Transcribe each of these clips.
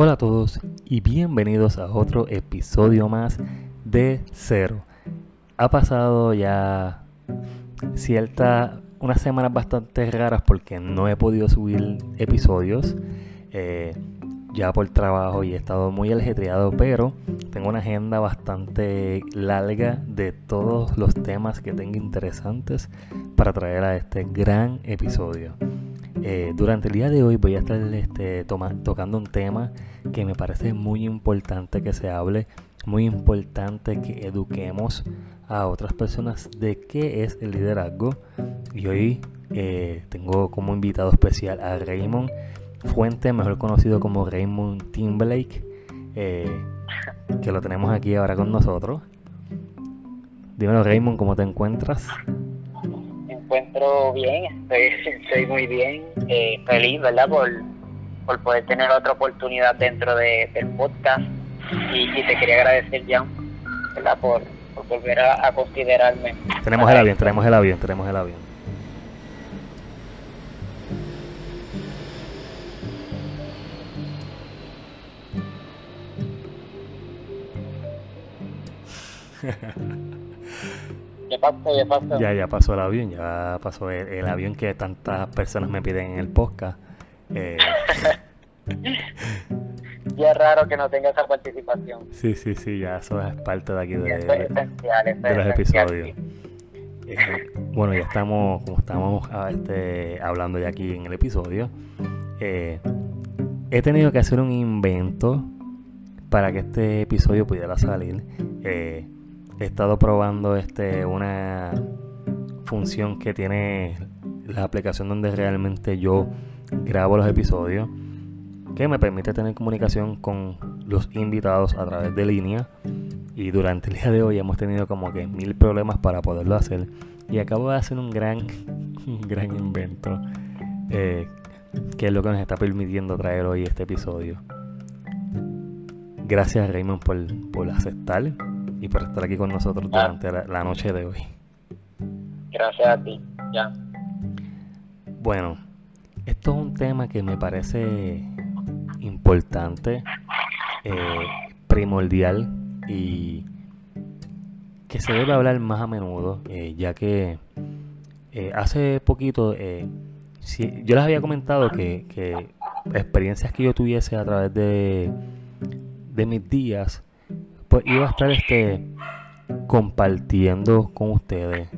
Hola a todos y bienvenidos a otro episodio más de Cero. Ha pasado ya cierta unas semanas bastante raras porque no he podido subir episodios eh, ya por trabajo y he estado muy ajetreado, pero tengo una agenda bastante larga de todos los temas que tengo interesantes para traer a este gran episodio. Eh, durante el día de hoy voy a estar este, tocando un tema que me parece muy importante que se hable, muy importante que eduquemos a otras personas de qué es el liderazgo. Y hoy eh, tengo como invitado especial a Raymond Fuente, mejor conocido como Raymond Timberlake, eh, que lo tenemos aquí ahora con nosotros. Dímelo Raymond, ¿cómo te encuentras? Encuentro bien, estoy, muy bien, eh, feliz, ¿verdad? Por, por poder tener otra oportunidad dentro de, del podcast y, te quería agradecer, Jan, ¿verdad? Por, por volver a, considerarme. Tenemos el avión, tenemos el avión, tenemos el avión. Ya pasó, ya pasó. Ya, ya pasó el avión, ya pasó el, avión que tantas personas me piden en el podcast. Eh. ya es raro que no tenga esa participación. Sí, sí, sí, ya eso es parte de aquí de, los episodios. Eh, bueno, ya estamos, como estamos ah, este, hablando ya aquí en el episodio, eh, he tenido que hacer un invento para que este episodio pudiera salir. Eh, he estado probando este una función que tiene la aplicación donde realmente yo grabo los episodios que me permite tener comunicación con los invitados a través de línea. Y durante el día de hoy hemos tenido como que mil problemas para poderlo hacer. Y acabo de hacer un gran un gran invento eh, que es lo que nos está permitiendo traer hoy este episodio. Gracias Raymond por, por aceptar y por estar aquí con nosotros durante la, noche de hoy. Gracias a ti, ya. Bueno, esto es un tema que me parece importante, eh, primordial y que se debe hablar más a menudo, eh, ya que eh, hace poquito yo les había comentado que, que, experiencias que yo tuviese a través de, de mis días iba a estar este compartiendo con ustedes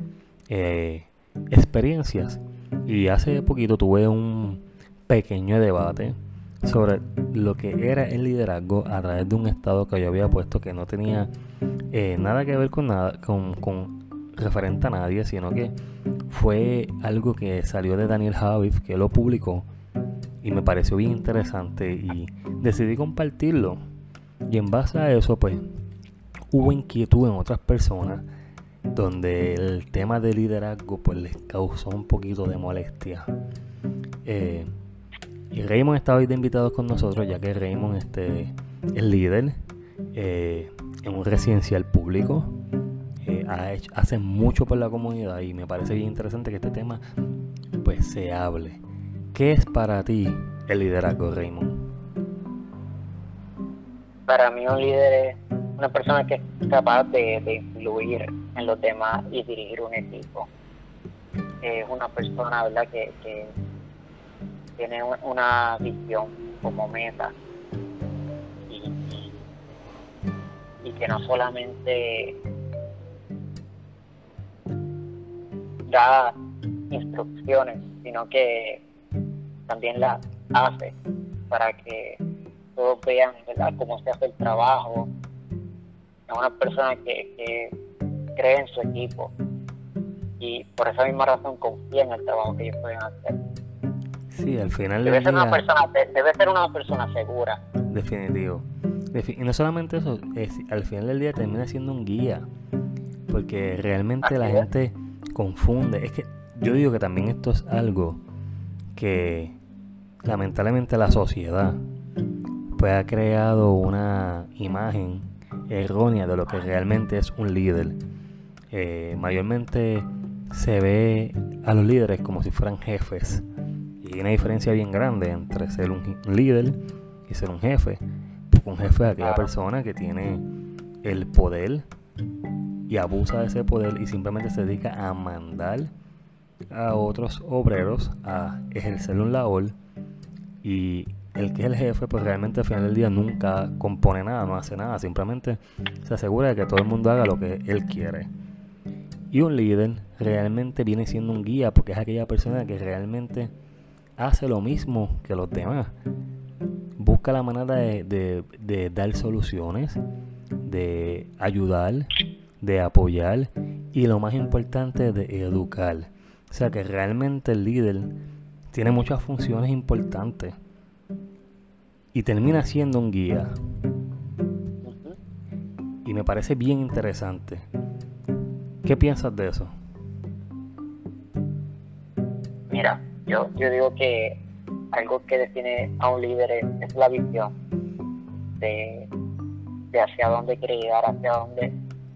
eh, experiencias. Y hace poquito tuve un pequeño debate sobre lo que era el liderazgo a través de un estado que yo había puesto que no tenía eh, nada que ver con nada con, con, referente a nadie sino que fue algo que salió de Daniel Javif que lo publicó y me pareció bien interesante y decidí compartirlo. Y en base a eso pues hubo inquietud en otras personas donde el tema de liderazgo pues les causó un poquito de molestia. Eh, y Raymond está hoy de invitados con nosotros ya que Raymond este, es líder eh, en un residencial público. Eh, hace mucho por la comunidad y me parece bien interesante que este tema pues se hable. ¿Qué es para ti el liderazgo, Raymond? Para mí un líder es una persona que es capaz de, influir en los demás y dirigir un equipo. Es una persona ¿verdad? Que, tiene una visión como meta y, y, que no solamente da instrucciones, sino que también las hace para que todos vean ¿verdad? cómo se hace el trabajo, una persona que, cree en su equipo y por esa misma razón confía en el trabajo que ellos pueden hacer. Sí, al final debe ser una persona debe ser una persona segura. Definitivo. y no solamente eso, al final del día termina siendo un guía, porque realmente la gente confunde. Es que yo digo que también esto es algo que lamentablemente la sociedad pues ha creado una imagen errónea de lo que realmente es un líder. Eh, mayormente se ve a los líderes como si fueran jefes. Y hay una diferencia bien grande entre ser un líder y ser un jefe. Un jefe es aquella persona que tiene el poder y abusa de ese poder y simplemente se dedica a mandar a otros obreros a ejercer un labor y el que es el jefe pues realmente al final del día nunca compone nada, no hace nada, simplemente se asegura de que todo el mundo haga lo que él quiere. Y un líder realmente viene siendo un guía porque es aquella persona que realmente hace lo mismo que los demás. Busca la manera de, dar soluciones, de ayudar, de apoyar y lo más importante de educar. O sea que realmente el líder tiene muchas funciones importantes y termina siendo un guía. Y me parece bien interesante. ¿Qué piensas de eso? Mira, yo, yo digo que algo que define a un líder es, la visión de, de hacia dónde quiere llegar, hacia dónde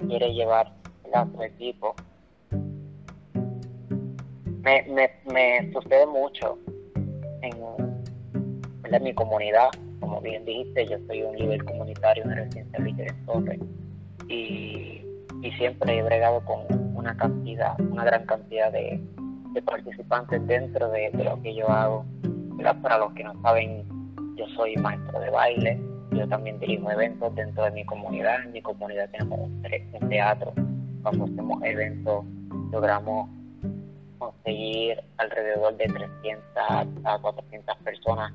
quiere llevar a su equipo. Me, me, me sucede mucho en, mi comunidad. Como bien dijiste, yo soy un líder comunitario en residencia Villa Torres y, y siempre he bregado con una cantidad, una gran cantidad de, participantes dentro de, lo que yo hago. Para los que no saben, yo soy maestro de baile, yo también dirijo eventos dentro de mi comunidad. En mi comunidad tenemos un, teatro. Cuando hacemos eventos, logramos conseguir alrededor de 300 a 400 personas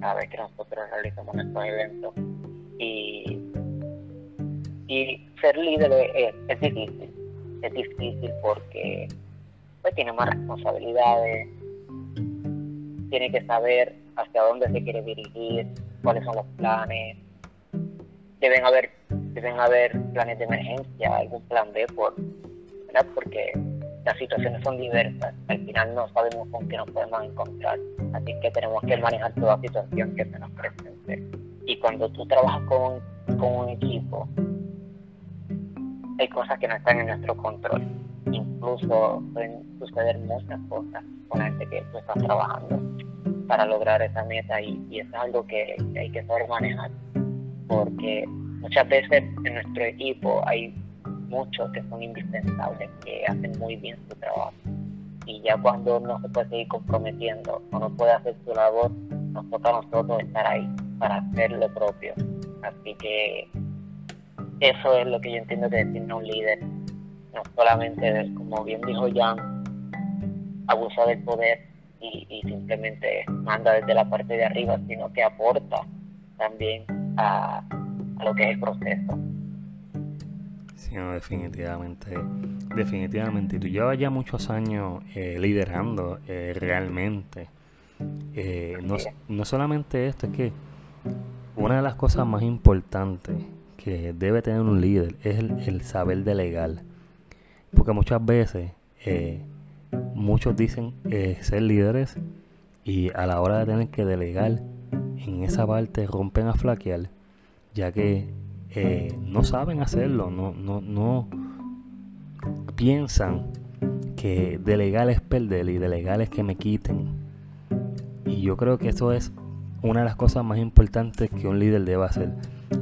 cada vez que nosotros realizamos nuestros eventos. Y, y ser líder es, es difícil. Es difícil porque pues, tiene más responsabilidades, tiene que saber hacia dónde se quiere dirigir, cuáles son los planes. Deben haber, deben haber planes de emergencia, algún plan B, por, ¿verdad? porque las situaciones son diversas. Al final no sabemos con qué nos podemos encontrar. Así que tenemos que manejar toda situación que se nos presente. Y cuando tú trabajas con, con un equipo, hay cosas que no están en nuestro control. Incluso pueden suceder muchas cosas con gente que tú estás trabajando para lograr esa meta y, y es algo que, hay que saber manejar porque muchas veces en nuestro equipo hay muchos que son indispensables, que hacen muy bien su trabajo y ya cuando no se puede seguir comprometiendo o no puede hacer su labor, nos toca a nosotros estar ahí para hacer lo propio. Así que eso es lo que yo entiendo que define un líder, no solamente, como bien dijo Jan, abuso del poder, y, simplemente manda desde la parte de arriba, sino que aporta también a, lo que es el proceso. Sí, definitivamente, definitivamente. Y tú llevas ya muchos años eh, liderando eh, realmente. Eh, no, no solamente esto, es que una de las cosas más importantes que debe tener un líder es el, el saber delegar. Porque muchas veces muchos dicen ser líderes y a la hora de tener que delegar en esa parte rompen a flaquear, ya que eh, no saben hacerlo, no, no, no piensan que delegar es perder y delegar es que me quiten. Y yo creo que eso es una de las cosas más importantes que un líder debe hacer.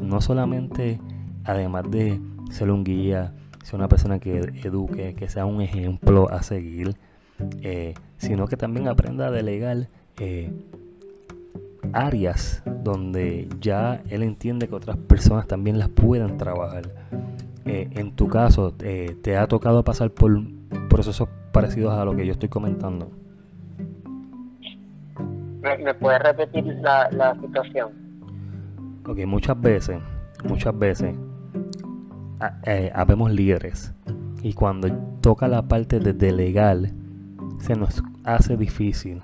No solamente, además de ser un guía, ser una persona que eduque, que sea un ejemplo a seguir, eh, sino que también aprenda a delegar eh, áreas donde ya él entiende que otras personas también las puedan trabajar. Eh, en tu caso, ¿te ha tocado pasar por procesos parecidos a lo que yo estoy comentando? ¿Me, puedes repetir la, la situación? Ok, muchas veces, muchas veces habemos líderes y cuando toca la parte de delegar, se nos hace difícil.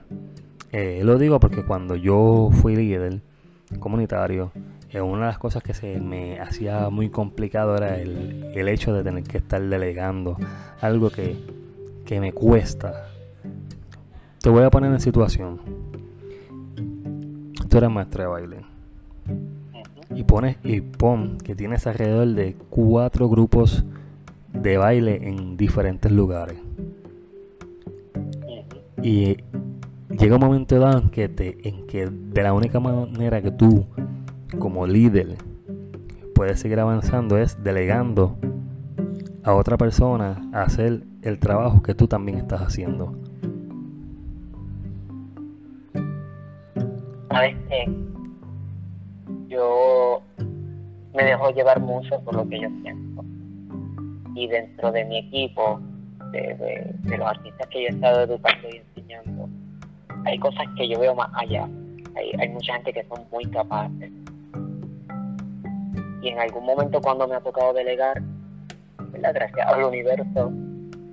Eh, lo digo porque cuando yo fui líder comunitario, eh, una de las cosas que se me hacía muy complicado era el, el hecho de tener que estar delegando algo que, que me cuesta. Te voy a poner en situación. Tú eres maestra de baile. Y pones y pon que tienes alrededor de cuatro grupos de baile en diferentes lugares. Y llega un momento dado en que, te, en que de la única manera que tú como líder puedes seguir avanzando es delegando a otra persona a hacer el trabajo que tú también estás haciendo. Sabes que yo me dejo llevar mucho por lo que yo siento. Y dentro de mi equipo, de, los artistas que yo he estado educando y enseñando, hay cosas que yo veo más allá. Hay, hay mucha gente que son muy capaces. Y en algún momento cuando me ha tocado delegar, gracias al universo,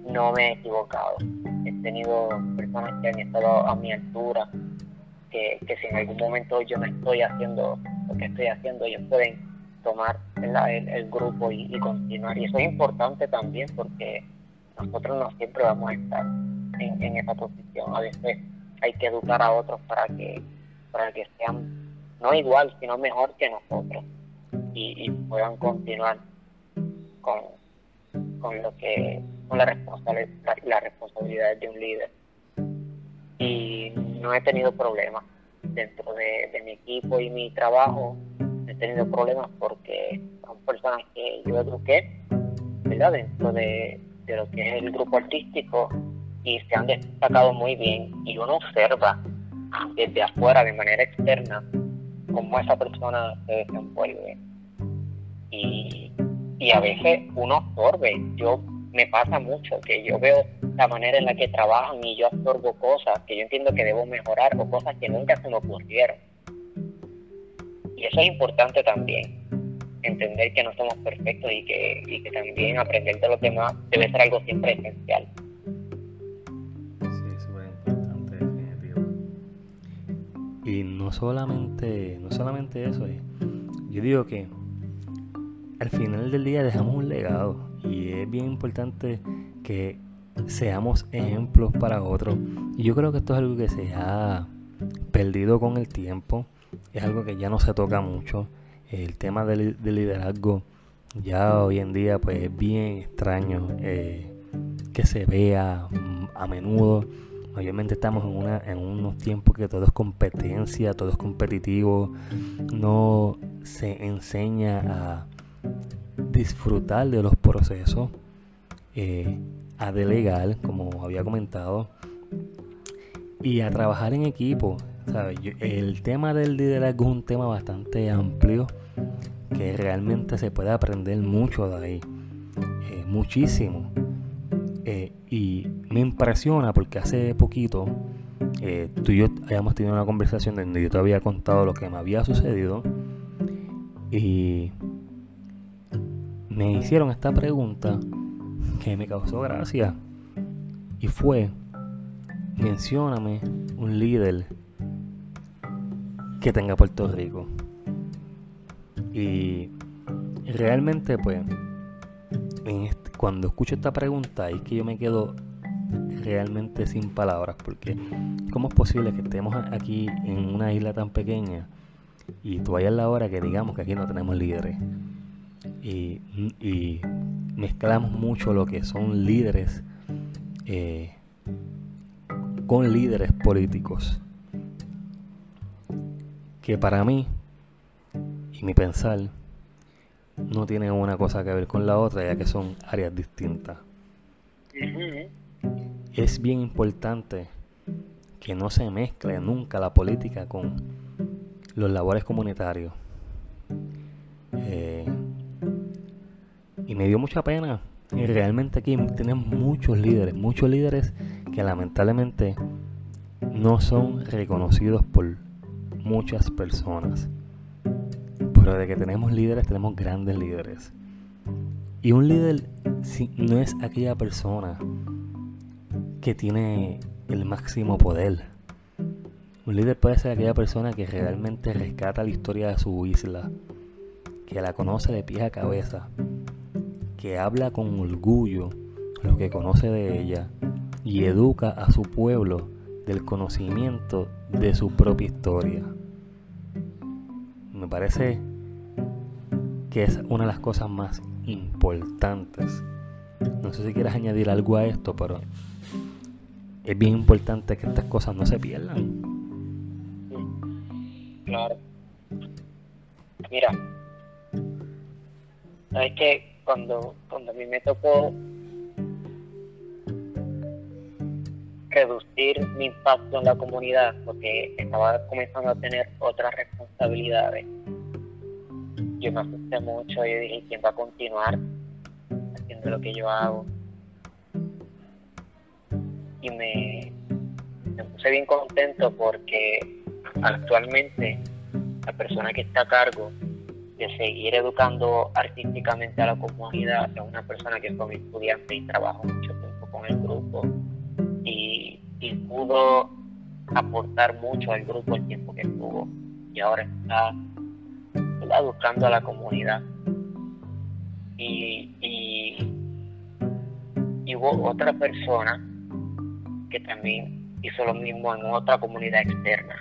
no me he equivocado. He tenido personas que han estado a mi altura, que, si en algún momento yo no estoy haciendo lo que estoy haciendo, ellos pueden tomar el, grupo y, continuar. Y eso es importante también porque nosotros no siempre vamos a estar en, esa posición. A veces hay que educar a otros para que, para que sean no igual, sino mejor que nosotros y, puedan continuar con, con lo que con la responsabilidad, la responsabilidad de un líder. Y no he tenido problemas dentro de, mi equipo y mi trabajo. He tenido problemas porque son personas que yo eduqué, ¿verdad? Dentro de, de lo que es el grupo artístico y se han destacado muy bien y uno observa desde afuera, de manera externa, cómo esa persona se desenvuelve. Y, y a veces uno absorbe. Yo me pasa mucho que yo veo la manera en la que trabajan y yo absorbo cosas que yo entiendo que debo mejorar o cosas que nunca se me ocurrieron. Y eso es importante también, entender que no somos perfectos y que, y que también aprender de los demás debe ser algo siempre esencial. Y no solamente, no solamente eso, eh. yo digo que al final del día dejamos un legado y es bien importante que seamos ejemplos para otros. Y yo creo que esto es algo que se ha perdido con el tiempo, es algo que ya no se toca mucho. El tema del, liderazgo ya hoy en día pues es bien extraño eh, que se vea a menudo. Obviamente estamos en, una, en unos tiempos que todo es competencia, todo es competitivo, no se enseña a disfrutar de los procesos, eh, a delegar, como había comentado, y a trabajar en equipo. el tema del liderazgo es un tema bastante amplio que realmente se puede aprender mucho de ahí, eh, muchísimo. Eh, y me impresiona porque hace poquito tú y yo habíamos tenido una conversación donde yo te había contado lo que me había sucedido y me hicieron esta pregunta que me causó gracia y fue, mencióname un líder que tenga Puerto Rico. Y realmente pues, cuando escucho esta pregunta es que yo me quedo realmente sin palabras porque ¿cómo es posible que estemos aquí en una isla tan pequeña y tú vayas la hora que digamos que aquí no tenemos líderes? y, mezclamos mucho lo que son líderes eh, con líderes políticos. Que para mí y mi pensar no tienen una cosa que ver con la otra, ya que son áreas distintas. Es bien importante que no se mezcle nunca la política con los labores comunitarios. Eh, y me dio mucha pena. Y realmente aquí tenemos muchos líderes, muchos líderes que lamentablemente no son reconocidos por muchas personas. Pero de que tenemos líderes, tenemos grandes líderes. Y un líder no es aquella persona que tiene el máximo poder. Un líder puede ser aquella persona que realmente rescata la historia de su isla, que la conoce de pie a cabeza, que habla con orgullo lo que conoce de ella y educa a su pueblo del conocimiento de su propia historia. Me parece que es una de las cosas más importantes. No sé si quieres añadir algo a esto, pero es bien importante que estas cosas no se pierdan. Claro. Mira, sabes que cuando, cuando a mí me tocó reducir mi impacto en la comunidad porque estaba comenzando a tener otras responsabilidades. Yo me asusté mucho y dije, ¿quién va a continuar haciendo lo que yo hago? Y me, me puse bien contento porque actualmente la persona que está a cargo de seguir educando artísticamente a la comunidad es una persona que fue mi estudiante y trabajo mucho tiempo con el grupo y, pudo aportar mucho al grupo el tiempo que estuvo y ahora está, educando a la comunidad y, y, y hubo otra persona que también hizo lo mismo en otra comunidad externa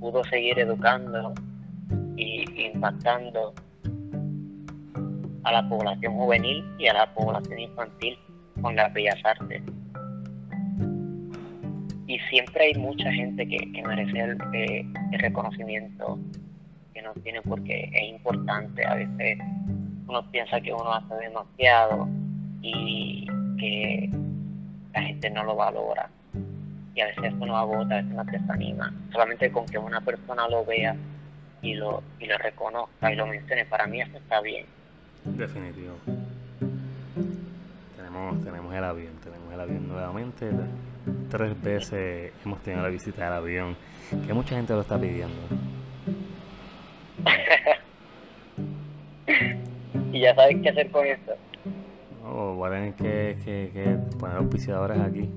pudo seguir educando y impactando a la población juvenil y a la población infantil con las bellas artes. Y siempre hay mucha gente que, merece el, eh, el, reconocimiento no tiene porque es importante. A veces uno piensa que uno hace demasiado y que la gente no lo valora. Y a veces eso no agota, a veces no desanima. Solamente con que una persona lo vea y lo, y lo reconozca y lo mencione, para mí eso está bien. Definitivo tenemos, el avión, tenemos el avión nuevamente. Tres veces hemos tenido la visita del avión, que mucha gente lo está pidiendo. ¿Y ya sabes qué hacer con esto? No, voy a tener que, que, que poner auspiciadores aquí.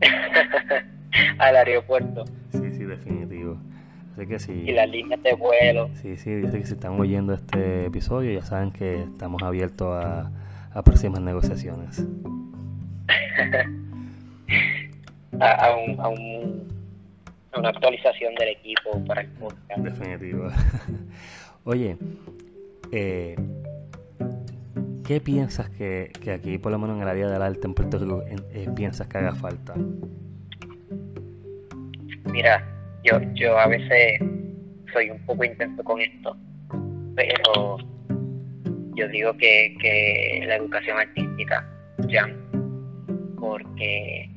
Al aeropuerto. Sí, sí, definitivo. Así que sí. Y las líneas de vuelo. Sí, sí, dice que si están oyendo este episodio ya saben que estamos abiertos a a próximas negociaciones. a, un, a, un, una actualización del equipo para el podcast. Definitivo. Oye, eh, ¿qué piensas que, que, aquí, por lo menos en el área del arte en Puerto Rico, eh, piensas que haga falta? Mira, yo, yo a veces soy un poco intenso con esto, pero yo digo que, que la educación artística, ya, porque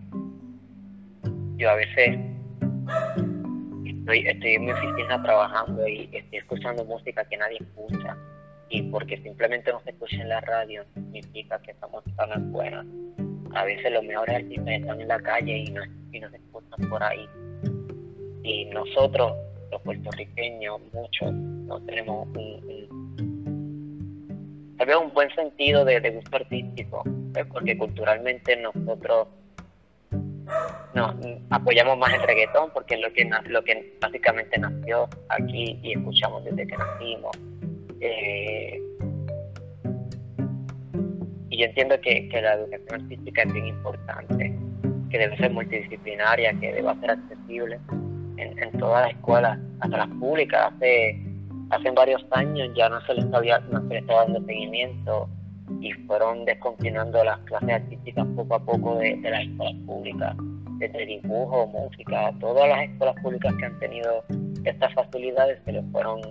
yo a veces estoy, estoy en mi oficina trabajando y estoy escuchando música que nadie escucha y porque simplemente no se escucha en la radio significa que esa música no es. A veces los mejores artistas están en la calle y no, escuchan por ahí. Y nosotros, los puertorriqueños, muchos, no tenemos un un buen sentido de, gusto artístico, porque culturalmente nosotros no, apoyamos más el reggaetón porque es lo que, lo que básicamente nació aquí y escuchamos desde que nacimos. Eh, y yo entiendo que, la educación artística es bien importante, que debe ser multidisciplinaria, que debe ser accesible en, todas las escuelas, hasta las públicas. Hace hace varios años ya no se no se les estaba dando seguimiento y fueron descontinuando las clases artísticas poco a poco de, las escuelas públicas, desde dibujo, música, todas las escuelas públicas que han tenido estas facilidades se les fueron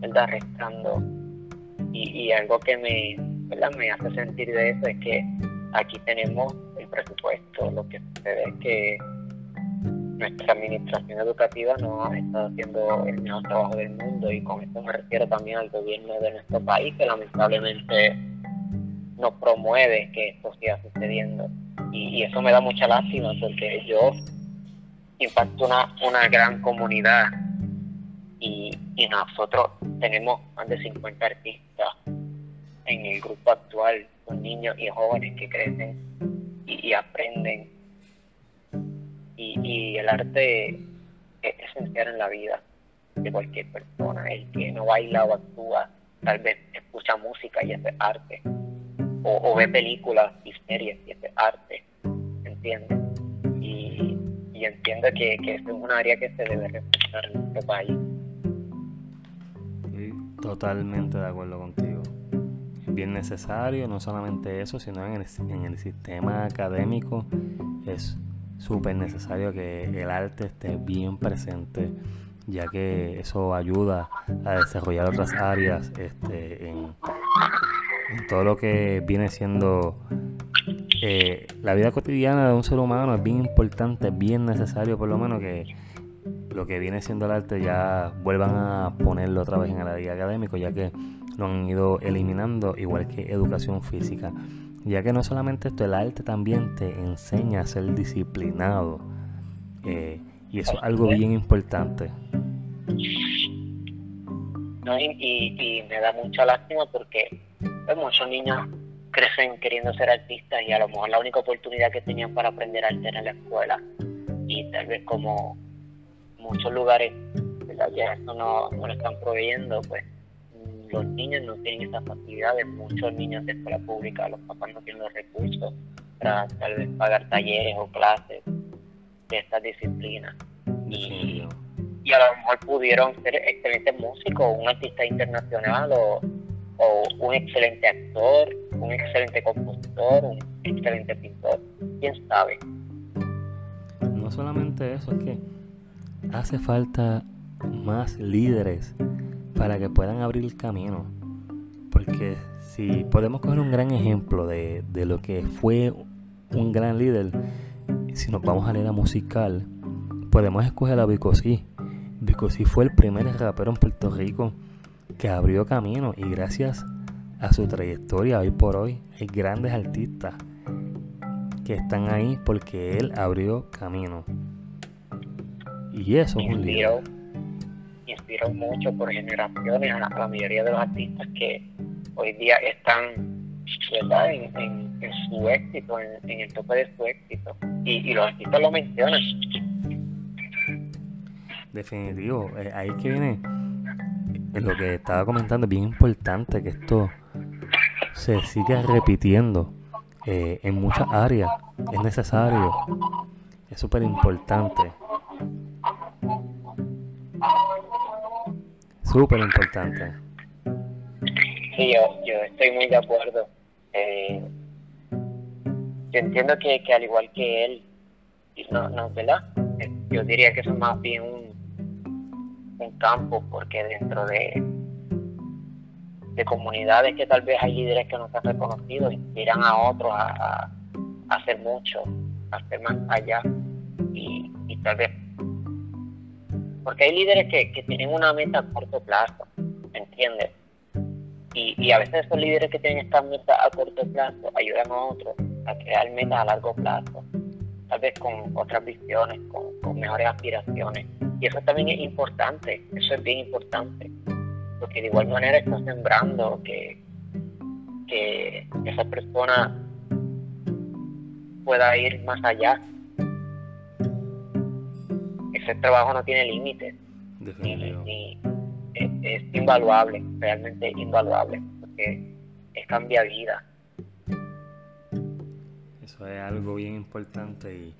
¿verdad? restando. Y, algo que me, me hace sentir de eso es que aquí tenemos el presupuesto, lo que sucede es que nuestra administración educativa no ha estado haciendo el mejor trabajo del mundo y con esto me refiero también al gobierno de nuestro país que lamentablemente no promueve que esto siga sucediendo y, eso me da mucha lástima porque yo impacto una, una gran comunidad y, nosotros tenemos más de 50 artistas en el grupo actual con niños y jóvenes que crecen y aprenden y, el arte es esencial en la vida de cualquier persona. El que no baila o actúa, tal vez escucha música y hace arte. O, ve películas y series y hace arte. ¿Entiendes? Y, y entiendo que, que es un área que se debe respetar en nuestro país. totalmente de acuerdo contigo. Es bien necesario, no solamente eso, sino en el, en el sistema académico es súper necesario que el arte esté bien presente ya que eso ayuda a desarrollar otras áreas este, en, todo lo que viene siendo eh, la vida cotidiana de un ser humano. Es bien importante, bien necesario por lo menos que lo que viene siendo el arte ya vuelvan a ponerlo otra vez en el área académico, ya que lo han ido eliminando, igual que educación física. Ya que no solamente esto, el arte también te enseña a ser disciplinado. Eh, y eso es algo bien importante. Y, me da mucha lástima porque pues, muchos niños crecen queriendo ser artistas y a lo mejor la única oportunidad que tenían para aprender arte era en la escuela. Y tal vez como muchos lugares ya eso no, no lo están proveyendo, pues los niños no tienen esas facilidades, muchos niños de escuela pública, los papás no tienen los recursos para tal vez pagar talleres o clases de estas disciplinas. Y, y a lo mejor pudieron ser excelentes músicos, un artista internacional o, o un excelente actor, un excelente compositor, un excelente pintor, quién sabe. No solamente eso, es que hace falta más líderes para que puedan abrir el camino. Porque si podemos coger un gran ejemplo de, de lo que fue un gran líder, si nos vamos a leer a musical, podemos escoger a Bicosí. Bicosí fue el primer rapero en Puerto Rico que abrió camino y gracias a su trayectoria hoy por hoy hay grandes artistas que están ahí porque él abrió camino. Y eso es un líder inspiró mucho por generaciones a la, mayoría de los artistas que hoy día están ¿verdad? En, su éxito, en, el tope de su éxito. Y, los artistas lo mencionan. Definitivo, eh, ahí que viene lo que estaba comentando, es bien importante que esto se siga repitiendo eh, en muchas áreas. Es necesario, es súper importante. Súper importante. Sí, yo, estoy muy de acuerdo. Eh, yo entiendo que, al igual que él, no, no, ¿verdad? Eh, yo diría que eso es más bien un, un campo, porque dentro de, de comunidades que tal vez hay líderes que no están reconocidos, inspiran a otros a, hacer mucho, a hacer más allá. Y, y tal vez porque hay líderes que, tienen una meta a corto plazo, ¿entiendes? Y, a veces esos líderes que tienen esta meta a corto plazo ayudan a otros a crear metas a largo plazo, tal vez con otras visiones, con, mejores aspiraciones. Y eso también es importante, eso es bien importante, porque de igual manera está sembrando que, que esa persona pueda ir más allá ese trabajo no tiene límites. es, invaluable, realmente invaluable, porque es cambia vida. Eso es algo bien importante y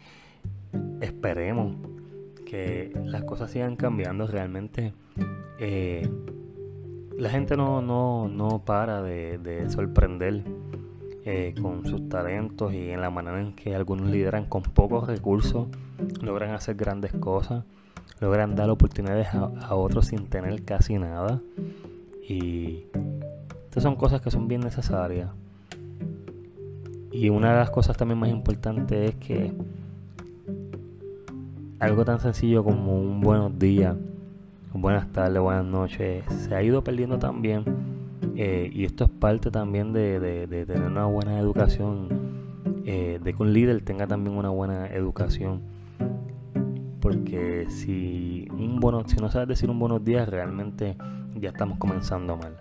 esperemos que las cosas sigan cambiando realmente. Eh, la gente no, no, no para de, sorprender eh, con sus talentos y en la manera en que algunos lideran con pocos recursos logran hacer grandes cosas, logran dar oportunidades a, otros sin tener casi nada. Y estas son cosas que son bien necesarias. Y una de las cosas también más importantes es que algo tan sencillo como un buenos días, buenas tardes, buenas noches, se ha ido perdiendo también. Eh, y esto es parte también de, tener una buena educación, eh, de que un líder tenga también una buena educación porque si un si no sabes decir un buenos días realmente ya estamos comenzando mal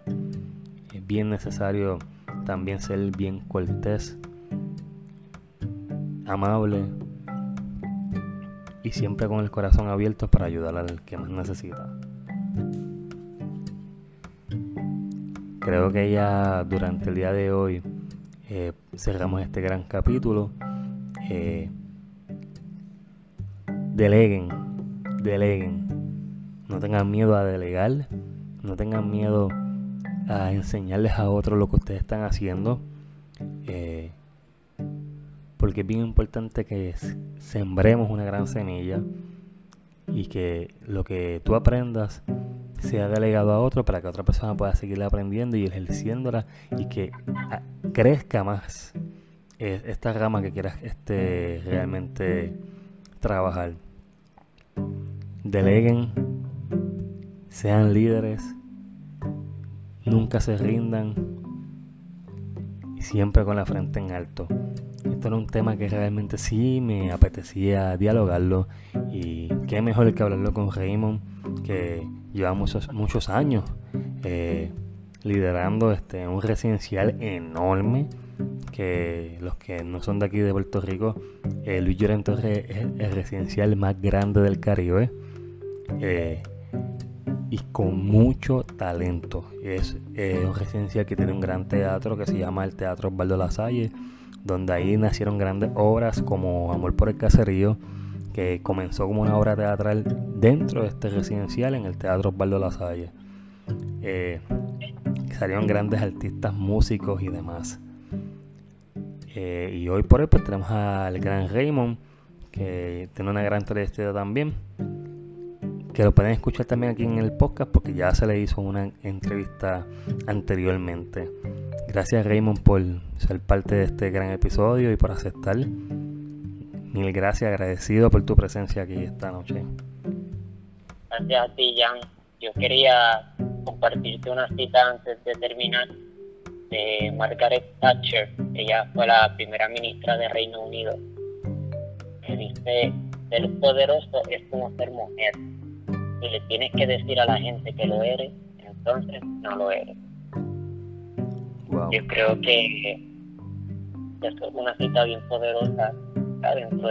es bien necesario también ser bien cortés amable y siempre con el corazón abierto para ayudar al que más necesita creo que ya durante el día de hoy eh, cerramos este gran capítulo eh, deleguen, deleguen. No tengan miedo a delegar, no tengan miedo a enseñarles a otros lo que ustedes están haciendo. Eh, porque es bien importante que sembremos una gran semilla y que lo que tú aprendas sea delegado a otro para que otra persona pueda seguir aprendiendo y ejerciéndola y que ah, crezca más esta rama que quieras este, realmente trabajar. Deleguen, sean líderes, nunca se rindan y siempre con la frente en alto. Esto era un tema que realmente sí me apetecía dialogarlo y qué mejor que hablarlo con Raymond que lleva muchos, años eh, liderando este, un residencial enorme que los que no son de aquí de Puerto Rico, eh, Luis Llorén Torres es el residencial más grande del Caribe eh, y con mucho talento. Es un residencial que tiene un gran teatro que se llama el Teatro Osvaldo Lasalle, donde ahí nacieron grandes obras como Amor por el Caserío, que comenzó como una obra teatral dentro de este residencial en el Teatro Osvaldo Lasalle. Eh, salieron grandes artistas, músicos y demás. Eh, y hoy por hoy pues tenemos al gran Raymond, que tiene una gran trayectoria también, que lo pueden escuchar también aquí en el podcast porque ya se le hizo una entrevista anteriormente. Gracias Raymond por ser parte de este gran episodio y por aceptar Mil gracias, agradecido por tu presencia aquí esta noche. Gracias a ti, Jan. Yo quería compartirte una cita antes de terminar de Margaret Thatcher. Ella fue la primera ministra de Reino Unido. Que dice, ser poderoso es como ser mujer. Si le tienes que decir a la gente que lo eres, entonces no lo eres. Yo creo que es una cita bien poderosa dentro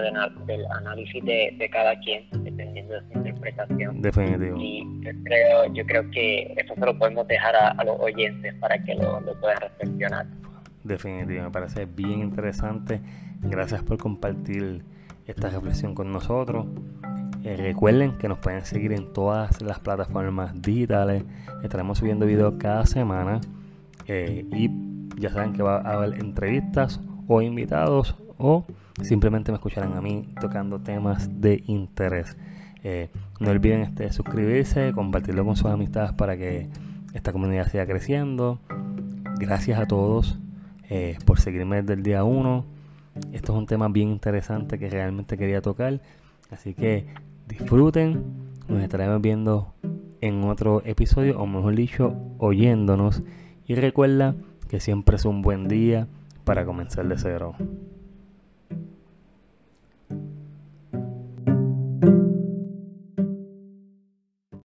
del análisis de, cada quien, dependiendo de su interpretación. Definitivo. Y yo creo, yo creo que eso se lo podemos dejar a, los oyentes para que lo, puedan reflexionar. Definitivo, me parece bien interesante. Gracias por compartir esta reflexión con nosotros. Eh, recuerden que nos pueden seguir en todas las plataformas digitales. Estaremos subiendo videos cada semana. Eh, y ya saben que va a haber entrevistas o invitados o simplemente me escucharán a mí tocando temas de interés. Eh, no olviden este, suscribirse, compartirlo con sus amistades para que esta comunidad siga creciendo. Gracias a todos por seguirme desde el día 1. Esto es un tema bien interesante que realmente quería tocar. Así que disfruten. Nos estaremos viendo en otro episodio, o mejor dicho, oyéndonos. Y recuerda que siempre es un buen día para comenzar de cero.